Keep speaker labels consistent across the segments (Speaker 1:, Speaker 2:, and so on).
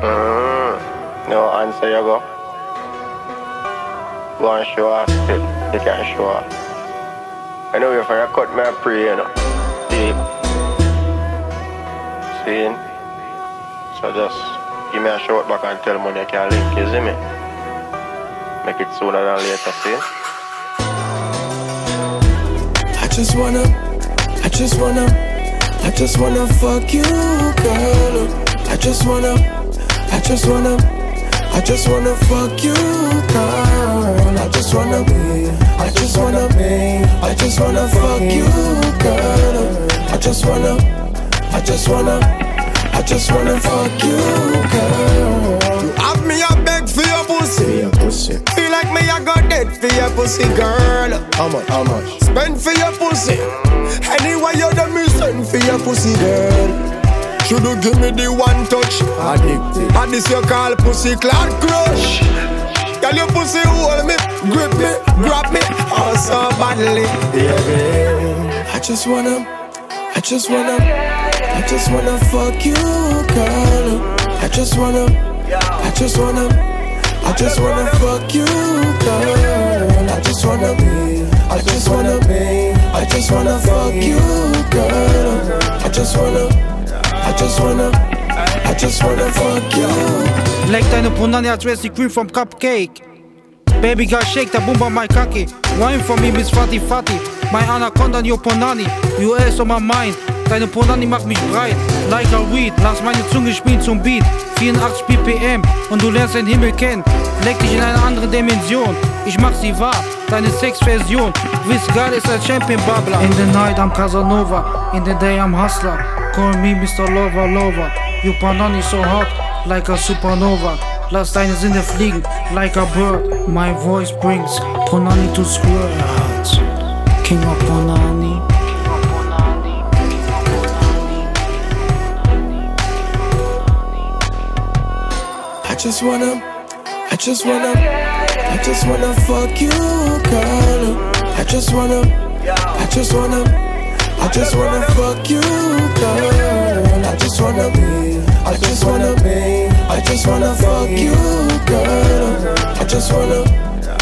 Speaker 1: Mm, no answer you go. Go and show us still. You can show us. I know if I cut a pray, you know. Deep. See? So just give me a shout back and tell me you can link, you see me? Make it sooner than later, see?
Speaker 2: I just wanna, I just wanna, I just wanna fuck you, girl. I just wanna, I just wanna, I just wanna fuck you, girl. I just wanna be, I just wanna be, I just wanna fuck you, girl. I just wanna, I just wanna, I just wanna fuck you, girl.
Speaker 3: You have me a beg for your pussy.
Speaker 2: Your pussy.
Speaker 3: Feel like me a got dead for your pussy, girl.
Speaker 2: How much? How much?
Speaker 3: Spend for your pussy. Anyway, you done me send for your pussy, girl. Should you give me the one touch?
Speaker 2: Addicted.
Speaker 3: And this you call pussy cloud crush. Girl, your pussy hold me, grip me, grab me, oh so badly.
Speaker 2: Baby, I just wanna, I just wanna, I just wanna fuck you, girl. I just wanna, I just wanna, I just wanna fuck you, girl. I just wanna be, I just wanna be, I just wanna fuck you, girl. I just wanna, just wanna, I just wanna fuck you.
Speaker 4: Lijkt deine als Wesley Cream vom Cupcake. Baby girl shake that boom by my cocky. Wine for me Miss Fatty Fatty. My Anaconda your Punani. US on my mind. Deine Punani macht mich breit. Like a weed. Lass meine Zunge spielen zum Beat. 84 BPM. Und du lernst den Himmel kennen. Leg dich in eine andere Dimension. Ich mach sie wahr. Deine Sexversion. Wiss geil ist ein Champion Babbler. In the night I'm Casanova. In the day I'm Hustler. Call me Mr. Lover Lover. You Punani so hot. Like a supernova. Lass in the fliegen, like a bird. My voice brings Punani to squirt. King of Punnany.
Speaker 2: I just wanna, I just wanna, I just wanna fuck you, girl. I just wanna, I just wanna, I just wanna fuck you, girl. I just wanna be, I just wanna be, I just wanna fuck you, girl. I just wanna,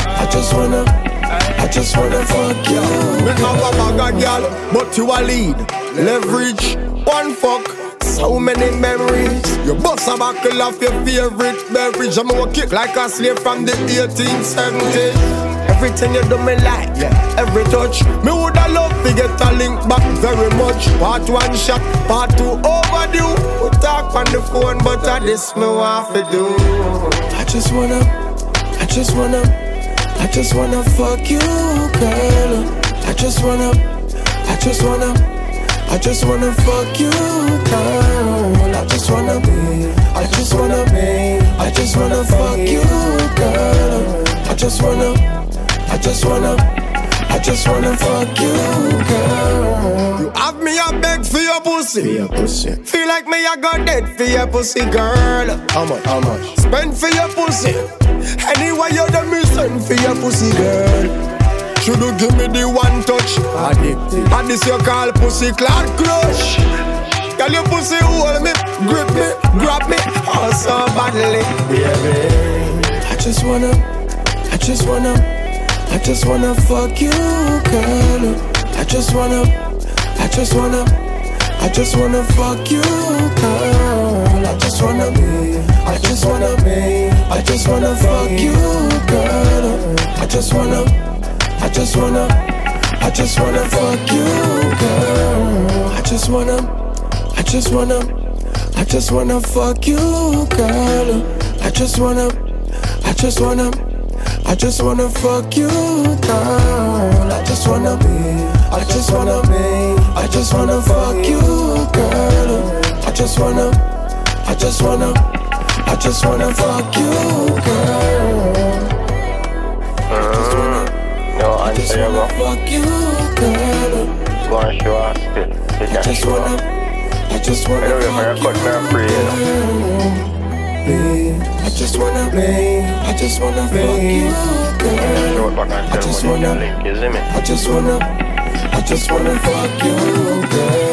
Speaker 2: I just wanna, I just wanna fuck you.
Speaker 3: Me have a bag of girl, but you a lead. Leverage, one fuck. So many memories. You bust a buckle of your favorite beverage. I'm gonna kick like a slave from the 1870s. Everything you do me like, yeah. every touch. Me woulda love to get a link back very much. Part one shot, part two overdue. We talk on the phone, but I this me want to do.
Speaker 2: I just wanna, I just wanna, I just wanna fuck you, girl. I just wanna, I just wanna, I just wanna fuck you, girl. I just wanna fuck you, girl. You
Speaker 3: have me a beg for your pussy.
Speaker 2: your pussy.
Speaker 3: Feel like me I got dead for your pussy, girl.
Speaker 2: How much? How much?
Speaker 3: Spend for your pussy. Anyway, you done me send for your pussy, girl. Should you give me the one touch?
Speaker 2: Addicted.
Speaker 3: And this you call pussy cloud crush. Girl, your pussy hold me, grip me, grab me, oh so badly.
Speaker 2: Baby, I just wanna, I just wanna, I just wanna fuck you, girl. I just wanna, I just wanna, I just wanna fuck you, girl. I just wanna be, I just wanna be, I just wanna fuck you, girl. I just wanna, I just wanna, I just wanna fuck you, girl. I just wanna, I just wanna, I just wanna fuck you, girl. I just wanna, I just wanna, I just wanna fuck you, girl. I just wanna be, I just wanna be, I just wanna fuck you, girl. I just wanna, I just wanna, I just wanna fuck you, girl. I just wanna,
Speaker 1: No
Speaker 2: I just wanna
Speaker 1: go.
Speaker 2: fuck you, girl.
Speaker 1: And show. You
Speaker 2: I just wanna. I just wanna
Speaker 1: I
Speaker 2: fuck
Speaker 1: cut me a you know.
Speaker 2: You, I just wanna be, I just wanna fuck you, girl.
Speaker 1: Shout back and
Speaker 2: I just
Speaker 1: tell me you
Speaker 2: wanna-
Speaker 1: can link, you see me?
Speaker 2: I just wanna, I just wanna fuck you, girl.